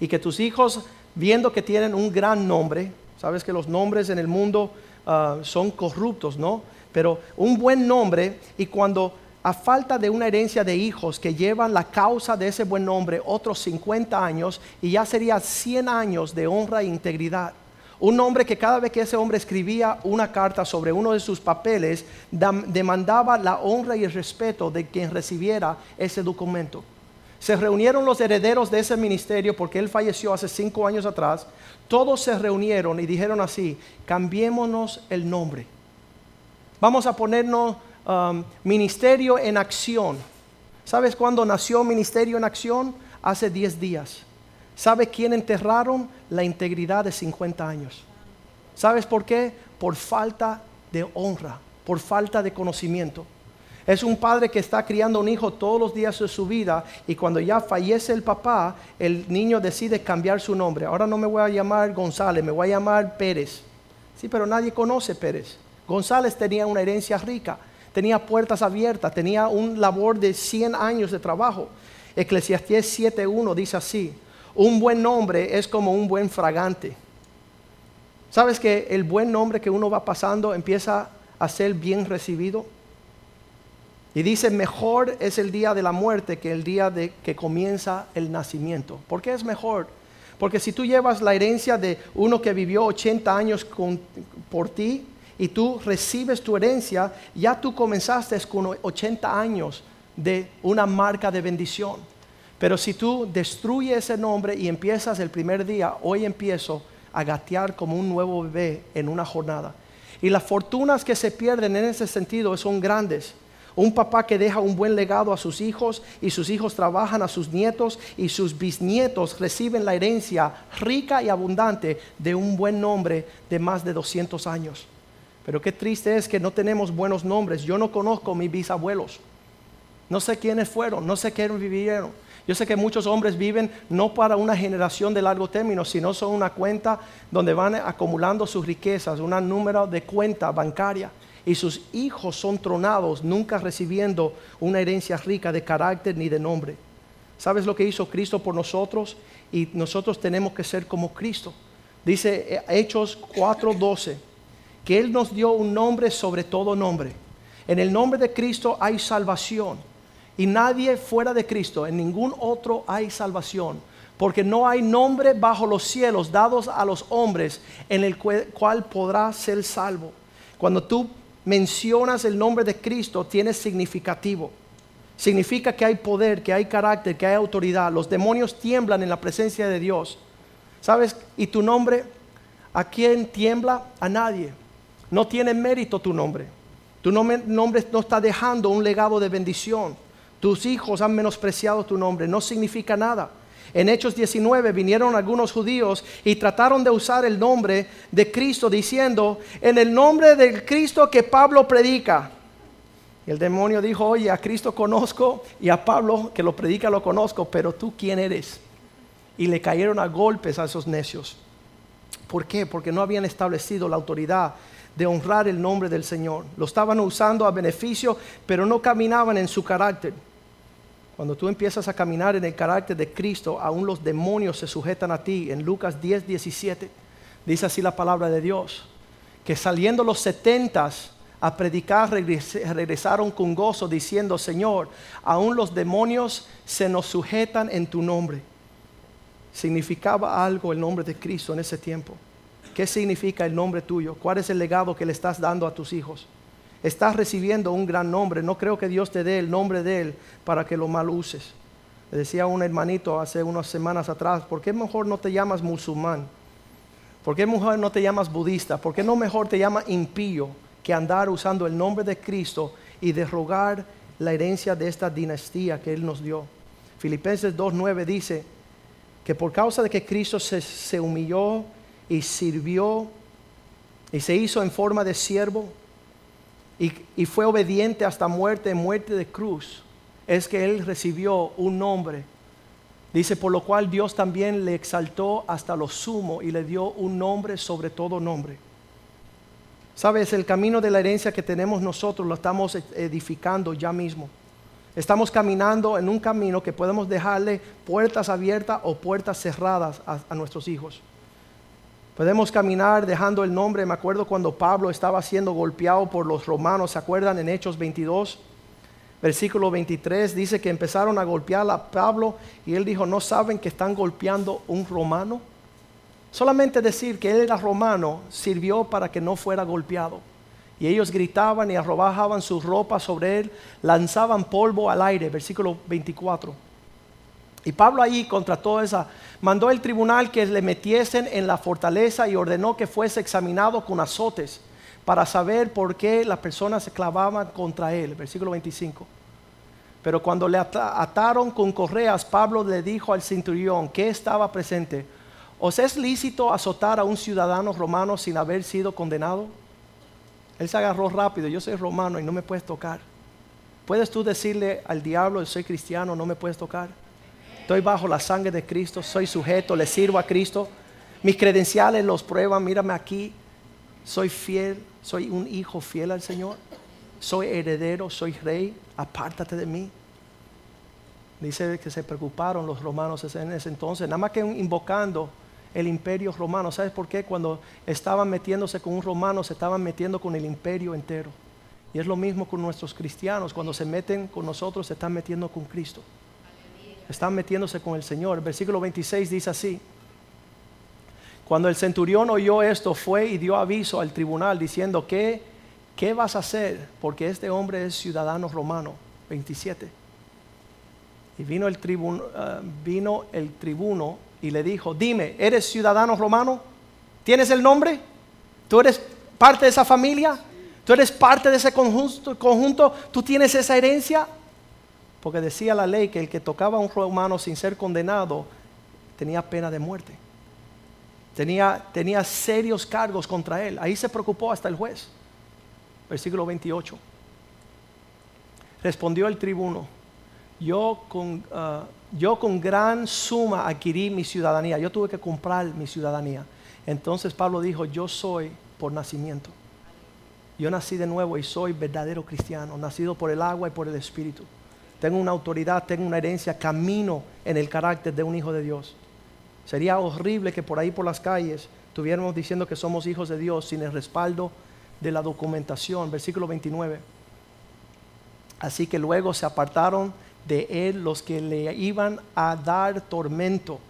Y que tus hijos, viendo que tienen un gran nombre, sabes que los nombres en el mundo ah, son corruptos, ¿no? Pero un buen nombre y cuando a falta de una herencia de hijos que llevan la causa de ese buen nombre otros 50 años y ya sería 100 años de honra e integridad. Un hombre que cada vez que ese hombre escribía una carta sobre uno de sus papeles, demandaba la honra y el respeto de quien recibiera ese documento. Se reunieron los herederos de ese ministerio porque él falleció hace cinco años atrás. Todos se reunieron y dijeron así, cambiémonos el nombre. Vamos a ponernos Um, ministerio en Acción. ¿Sabes cuándo nació Ministerio en Acción? Hace 10 días. ¿Sabes quién enterraron? La integridad de 50 años. ¿Sabes por qué? Por falta de honra, por falta de conocimiento. Es un padre que está criando un hijo todos los días de su vida y cuando ya fallece el papá, el niño decide cambiar su nombre. Ahora no me voy a llamar González, me voy a llamar Pérez. Sí, pero nadie conoce Pérez. González tenía una herencia rica tenía puertas abiertas, tenía un labor de 100 años de trabajo. Eclesiastés 7.1 dice así, un buen nombre es como un buen fragante. ¿Sabes que el buen nombre que uno va pasando empieza a ser bien recibido? Y dice, mejor es el día de la muerte que el día de que comienza el nacimiento. ¿Por qué es mejor? Porque si tú llevas la herencia de uno que vivió 80 años por ti, y tú recibes tu herencia, ya tú comenzaste con 80 años de una marca de bendición. Pero si tú destruyes ese nombre y empiezas el primer día, hoy empiezo a gatear como un nuevo bebé en una jornada. Y las fortunas que se pierden en ese sentido son grandes. Un papá que deja un buen legado a sus hijos y sus hijos trabajan a sus nietos y sus bisnietos reciben la herencia rica y abundante de un buen nombre de más de 200 años. Pero qué triste es que no tenemos buenos nombres. Yo no conozco a mis bisabuelos. No sé quiénes fueron, no sé quiénes vivieron. Yo sé que muchos hombres viven no para una generación de largo término, sino son una cuenta donde van acumulando sus riquezas, un número de cuenta bancaria y sus hijos son tronados, nunca recibiendo una herencia rica de carácter ni de nombre. ¿Sabes lo que hizo Cristo por nosotros? Y nosotros tenemos que ser como Cristo. Dice eh, Hechos 4:12, que Él nos dio un nombre sobre todo nombre. En el nombre de Cristo hay salvación. Y nadie fuera de Cristo, en ningún otro hay salvación. Porque no hay nombre bajo los cielos dados a los hombres en el cual podrá ser salvo. Cuando tú mencionas el nombre de Cristo tiene significativo. Significa que hay poder, que hay carácter, que hay autoridad. Los demonios tiemblan en la presencia de Dios. ¿Sabes? Y tu nombre, ¿a quién tiembla? A nadie. No tiene mérito tu nombre. Tu nombre, no está dejando un legado de bendición. Tus hijos han menospreciado tu nombre. No significa nada. En Hechos 19 vinieron algunos judíos y trataron de usar el nombre de Cristo diciendo, en el nombre del Cristo que Pablo predica. Y el demonio dijo, oye, a Cristo conozco y a Pablo que lo predica lo conozco, pero tú quién eres. Y le cayeron a golpes a esos necios. ¿Por qué? Porque no habían establecido la autoridad de honrar el nombre del Señor. Lo estaban usando a beneficio, pero no caminaban en su carácter. Cuando tú empiezas a caminar en el carácter de Cristo, aún los demonios se sujetan a ti. En Lucas 10, 17 dice así la palabra de Dios, que saliendo los setentas a predicar regresaron con gozo diciendo, Señor, aún los demonios se nos sujetan en tu nombre. Significaba algo el nombre de Cristo en ese tiempo. ¿Qué significa el nombre tuyo? ¿Cuál es el legado que le estás dando a tus hijos? estás recibiendo un gran nombre. No creo que Dios te dé el nombre de Él para que lo mal uses. Le decía a un hermanito hace unas semanas atrás, ¿por qué mejor no te llamas musulmán? ¿Por qué mejor no te llamas budista? ¿Por qué no mejor te llamas impío que andar usando el nombre de Cristo y derrogar la herencia de esta dinastía que Él nos dio? Filipenses 2.9 dice que por causa de que Cristo se, se humilló y sirvió y se hizo en forma de siervo, y, fue obediente hasta muerte, muerte de cruz, es que él recibió un nombre. Dice, por lo cual Dios también le exaltó hasta lo sumo y le dio un nombre sobre todo nombre. Sabes, el camino de la herencia que tenemos nosotros lo estamos edificando ya mismo. Estamos caminando en un camino que podemos dejarle puertas abiertas o puertas cerradas a nuestros hijos. Podemos caminar dejando el nombre. Me acuerdo cuando Pablo estaba siendo golpeado por los romanos. ¿Se acuerdan en Hechos 22? Versículo 23 dice que empezaron a golpear a Pablo y él dijo, ¿no saben que están golpeando un romano? Solamente decir que él era romano sirvió para que no fuera golpeado. Y ellos gritaban y arrojaban sus ropas sobre él, lanzaban polvo al aire. Versículo 24. Y Pablo ahí contra toda esa, mandó el tribunal que le metiesen en la fortaleza y ordenó que fuese examinado con azotes para saber por qué las personas se clavaban contra él. Versículo 25. Pero cuando le ataron con correas, Pablo le dijo al centurión que estaba presente, ¿os es lícito azotar a un ciudadano romano sin haber sido condenado? Él se agarró rápido, yo soy romano y no me puedes tocar. ¿Puedes tú decirle al diablo, soy cristiano, no me puedes tocar? Estoy bajo la sangre de Cristo, soy sujeto, le sirvo a Cristo. Mis credenciales los prueban, mírame aquí. Soy fiel, soy un hijo fiel al Señor. Soy heredero, soy rey, apártate de mí. Dice que se preocuparon los romanos en ese entonces, nada más que invocando el imperio romano. ¿Sabes por qué? Cuando estaban metiéndose con un romano, se estaban metiendo con el imperio entero. Y es lo mismo con nuestros cristianos. Cuando se meten con nosotros, se están metiendo con Cristo están metiéndose con el Señor. Versículo 26 dice así, Cuando el centurión oyó esto, fue y dio aviso al tribunal diciendo, ¿qué, qué vas a hacer? Porque este hombre es ciudadano romano. 27. Y vino el, tribuno, ah, vino el tribuno y le dijo, dime, ¿eres ciudadano romano? ¿Tienes el nombre? ¿Tú eres parte de esa familia? ¿Tú eres parte de ese conjunto? conjunto? ¿Tú tienes esa herencia? Porque decía la ley que el que tocaba a un romano sin ser condenado tenía pena de muerte. Tenía, serios cargos contra él. Ahí se preocupó hasta el juez. Versículo 28. Respondió el tribuno, yo con, ah, yo con gran suma adquirí mi ciudadanía. Yo tuve que comprar mi ciudadanía. Entonces Pablo dijo, yo soy por nacimiento. Yo nací de nuevo y soy verdadero cristiano, nacido por el agua y por el espíritu. Tengo una autoridad, tengo una herencia, camino en el carácter de un hijo de Dios. Sería horrible que por ahí por las calles estuviéramos diciendo que somos hijos de Dios sin el respaldo de la documentación. Versículo 29. Así que luego se apartaron de él los que le iban a dar tormento.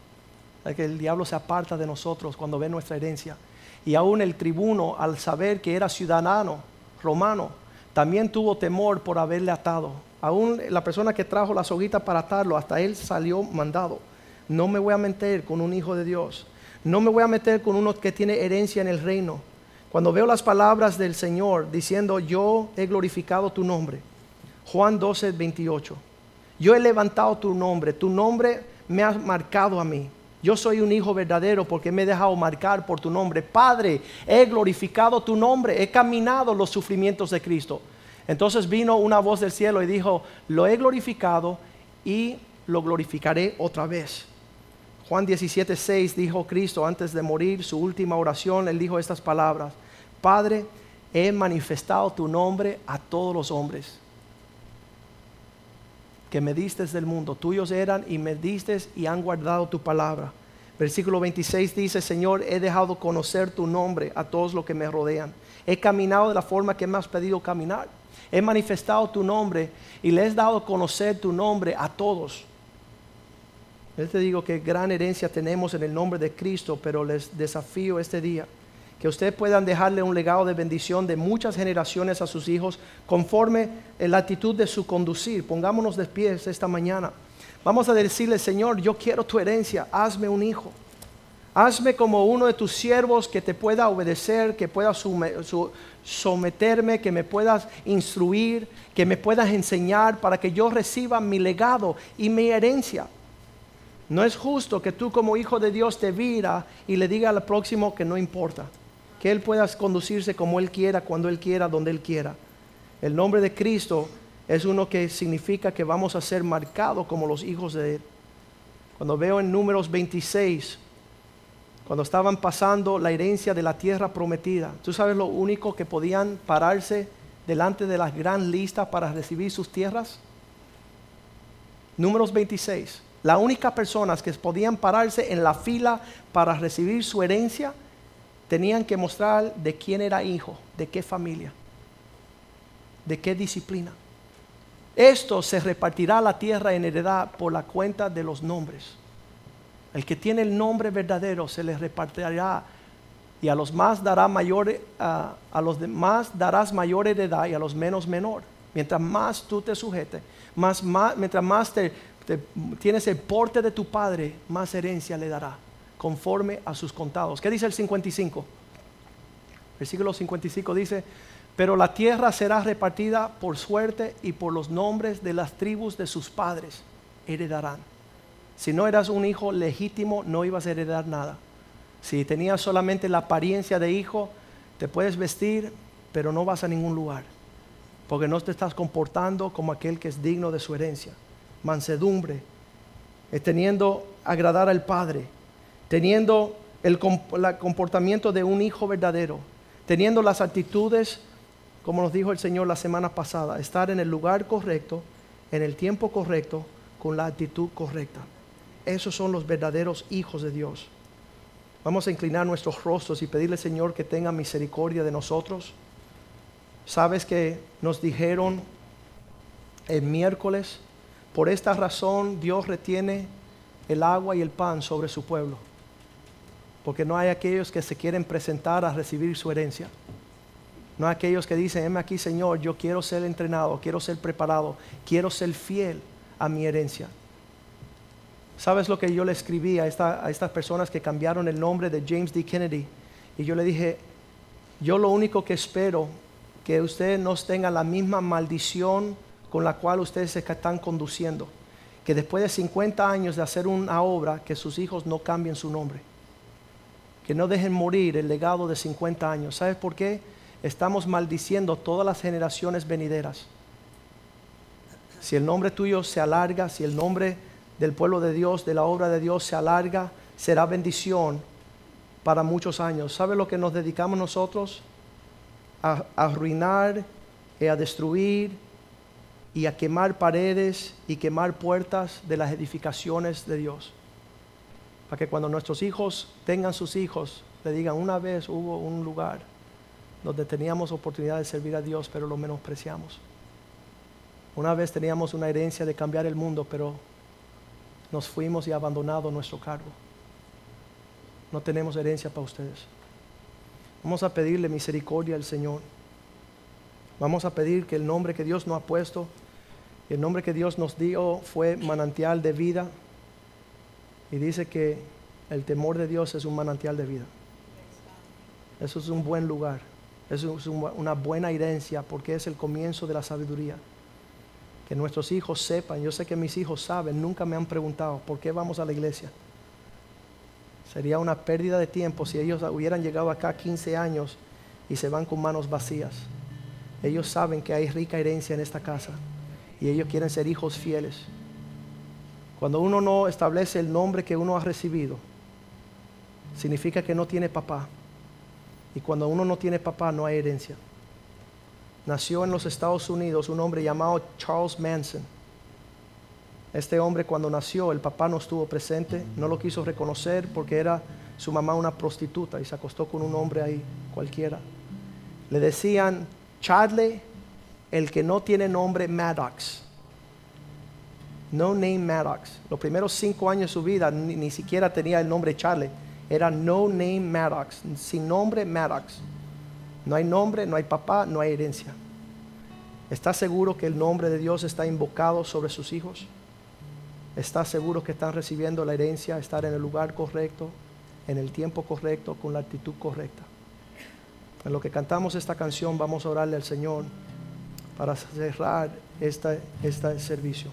Que el diablo se aparta de nosotros cuando ve nuestra herencia. Y aún el tribuno, al saber que era ciudadano romano, también tuvo temor por haberle atado. Aún la persona que trajo la soguita para atarlo, hasta él salió mandado. No me voy a meter con un hijo de Dios. No me voy a meter con uno que tiene herencia en el reino. Cuando veo las palabras del Señor diciendo, yo he glorificado tu nombre. Juan 12, 28. Yo he levantado tu nombre, tu nombre me ha marcado a mí. Yo soy un hijo verdadero porque me he dejado marcar por tu nombre. Padre, he glorificado tu nombre, he caminado los sufrimientos de Cristo. Entonces vino una voz del cielo y dijo, lo he glorificado y lo glorificaré otra vez. Juan 17, 6 dijo Cristo antes de morir, su última oración, él dijo estas palabras, Padre, he manifestado tu nombre a todos los hombres que me diste del mundo, tuyos eran y me diste y han guardado tu palabra. Versículo 26 dice, Señor, he dejado conocer tu nombre a todos los que me rodean. He caminado de la forma que me has pedido caminar. He manifestado tu nombre y le he dado conocer tu nombre a todos. Yo te digo que gran herencia tenemos en el nombre de Cristo, pero les desafío este día que ustedes puedan dejarle un legado de bendición de muchas generaciones a sus hijos conforme la actitud de su conducir. Pongámonos de pies esta mañana. Vamos a decirle, Señor, yo quiero tu herencia, hazme un hijo. Hazme como uno de tus siervos que te pueda obedecer, que pueda someterme, que me puedas instruir, que me puedas enseñar para que yo reciba mi legado y mi herencia. No es justo que tú como hijo de Dios te vira y le diga al próximo que no importa que Él pueda conducirse como Él quiera, cuando Él quiera, donde Él quiera. El nombre de Cristo es uno que significa que vamos a ser marcados como los hijos de Él. Cuando veo en números 26, cuando estaban pasando la herencia de la tierra prometida, tú sabes lo único que podían pararse delante de las gran listas para recibir sus tierras. Números 26. Las únicas personas que podían pararse en la fila para recibir su herencia tenían que mostrar de quién era hijo, de qué familia, de qué disciplina. Esto se repartirá la tierra en heredad por la cuenta de los nombres. El que tiene el nombre verdadero se le repartirá y a los más dará mayor, a los demás darás mayor heredad y a los menos menor. Mientras más tú te sujetes, más, mientras más tienes el porte de tu padre, más herencia le dará conforme a sus contados. ¿Qué dice el 55? Versículo 55 dice, pero la tierra será repartida por suerte y por los nombres de las tribus de sus padres heredarán. Si no eras un hijo legítimo, no ibas a heredar nada. Si tenías solamente la apariencia de hijo, te puedes vestir, pero no vas a ningún lugar. Porque no te estás comportando como aquel que es digno de su herencia. Mansedumbre, es teniendo agradar al Padre, teniendo el, comportamiento de un hijo verdadero, teniendo las actitudes, como nos dijo el Señor la semana pasada, estar en el lugar correcto, en el tiempo correcto, con la actitud correcta. Esos son los verdaderos hijos de Dios. Vamos a inclinar nuestros rostros y pedirle, Señor, que tenga misericordia de nosotros. Sabes que nos dijeron el miércoles, por esta razón Dios retiene el agua y el pan sobre su pueblo Porque no hay aquellos que se quieren presentar a recibir su herencia. No hay aquellos que dicen, heme aquí Señor, yo quiero ser entrenado, quiero ser preparado, quiero ser fiel a mi herencia. ¿Sabes lo que yo le escribí a, esta- a estas personas que cambiaron el nombre de James D. Kennedy? Y yo le dije, yo lo único que espero que ustedes no tengan la misma maldición con la cual ustedes se están conduciendo. Que después de 50 años de hacer una obra, que sus hijos no cambien su nombre. Que no dejen morir el legado de 50 años. ¿Sabes por qué? Estamos maldiciendo todas las generaciones venideras. Si el nombre tuyo se alarga, si el nombre del pueblo de Dios, de la obra de Dios se alarga, será bendición para muchos años. ¿Sabe lo que nos dedicamos nosotros? A, arruinar y a destruir y a quemar paredes y quemar puertas de las edificaciones de Dios. Para que cuando nuestros hijos tengan sus hijos, le digan, una vez hubo un lugar donde teníamos oportunidad de servir a Dios, pero lo menospreciamos. Una vez teníamos una herencia de cambiar el mundo, pero nos fuimos y abandonado nuestro cargo. No tenemos herencia para ustedes. Vamos a pedirle misericordia al Señor. Vamos a pedir que el nombre que Dios nos ha puesto, el nombre que Dios nos dio fue manantial de vida. Y dice que el temor de Dios es un manantial de vida. Eso es un buen lugar. Eso es un- una buena herencia porque es el comienzo de la sabiduría. Que nuestros hijos sepan, yo sé que mis hijos saben, nunca me han preguntado por qué vamos a la iglesia. Sería una pérdida de tiempo si ellos hubieran llegado acá 15 años y se van con manos vacías. Ellos saben que hay rica herencia en esta casa y ellos quieren ser hijos fieles. Cuando uno no establece el nombre que uno ha recibido, significa que no tiene papá. Y cuando uno no tiene papá, no hay herencia. Nació en los Estados Unidos un hombre llamado Charles Manson. Este hombre cuando nació, el papá no estuvo presente, no lo quiso reconocer porque era su mamá una prostituta y se acostó con un hombre ahí, cualquiera. Le decían, Chadley, el que no tiene nombre Maddox. No name Maddox. Los primeros cinco años de su vida ni, ni siquiera tenía el nombre Charlie. Era no name Maddox. Sin nombre Maddox. No hay nombre, no hay papá, no hay herencia. ¿Está seguro que el nombre de Dios está invocado sobre sus hijos? ¿Está seguro que están recibiendo la herencia, estar en el lugar correcto, en el tiempo correcto, con la actitud correcta? En lo que cantamos esta canción, vamos a orarle al Señor para cerrar este servicio.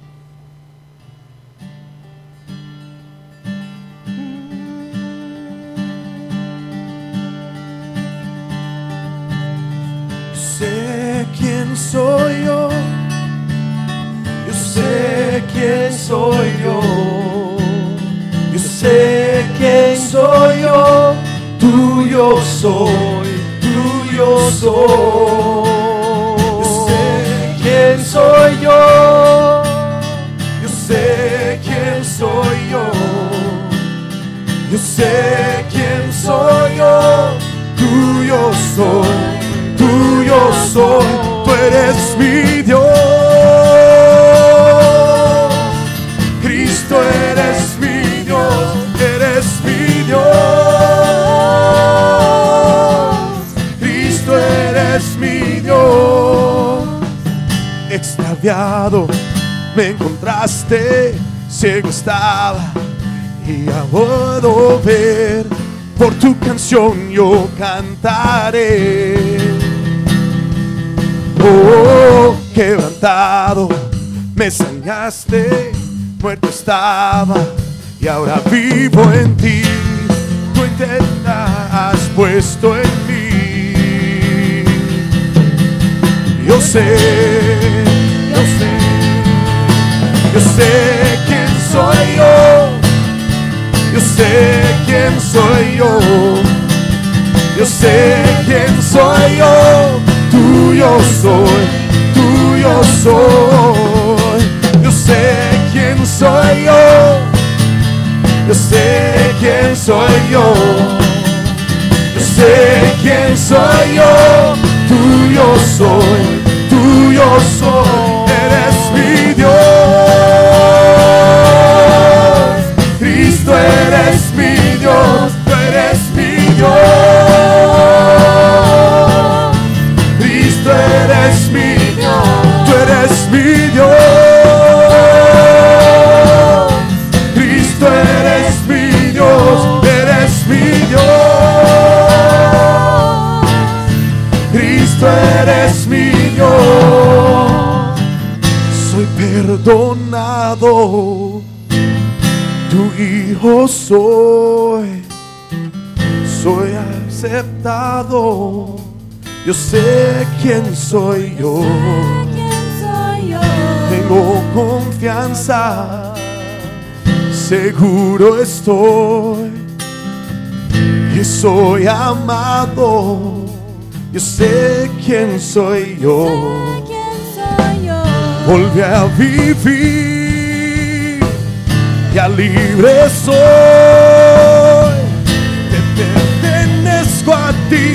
Quién soy yo. Yo sé quién soy yo. Yo sé quién soy yo. Tuyo soy, tuyo soy. Yo sé quién soy yo. Yo sé quién soy yo. Yo sé quién soy yo. Tuyo soy, tuyo soy. Tú eres mi Dios. Cristo eres mi Dios, eres mi Dios. Cristo eres mi Dios. Extraviado me encontraste, ciego estaba y a puedo ver. Por tu canción yo cantaré. Quebrantado, me enseñaste, muerto estaba y ahora vivo en ti. Tu identidad has puesto en mí. Yo sé, yo sé, yo sé quién soy yo. Yo sé quién soy yo. Yo sé quién soy yo. Tuyo soy, tuyo soy. Yo sé quién soy yo. Yo sé quién soy yo. Yo sé quién soy yo. Tuyo soy, tuyo soy. Eres mi Dios. Cristo eres mi Dios. Eres perdonado, yo sé quién soy yo, tengo confianza, seguro estoy, que soy amado, yo sé quién soy yo. Volví a vivir, ya libre soy, te pertenezco a ti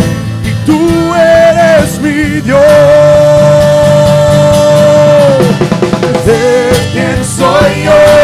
tú eres mi Dios. ¿De quién soy yo?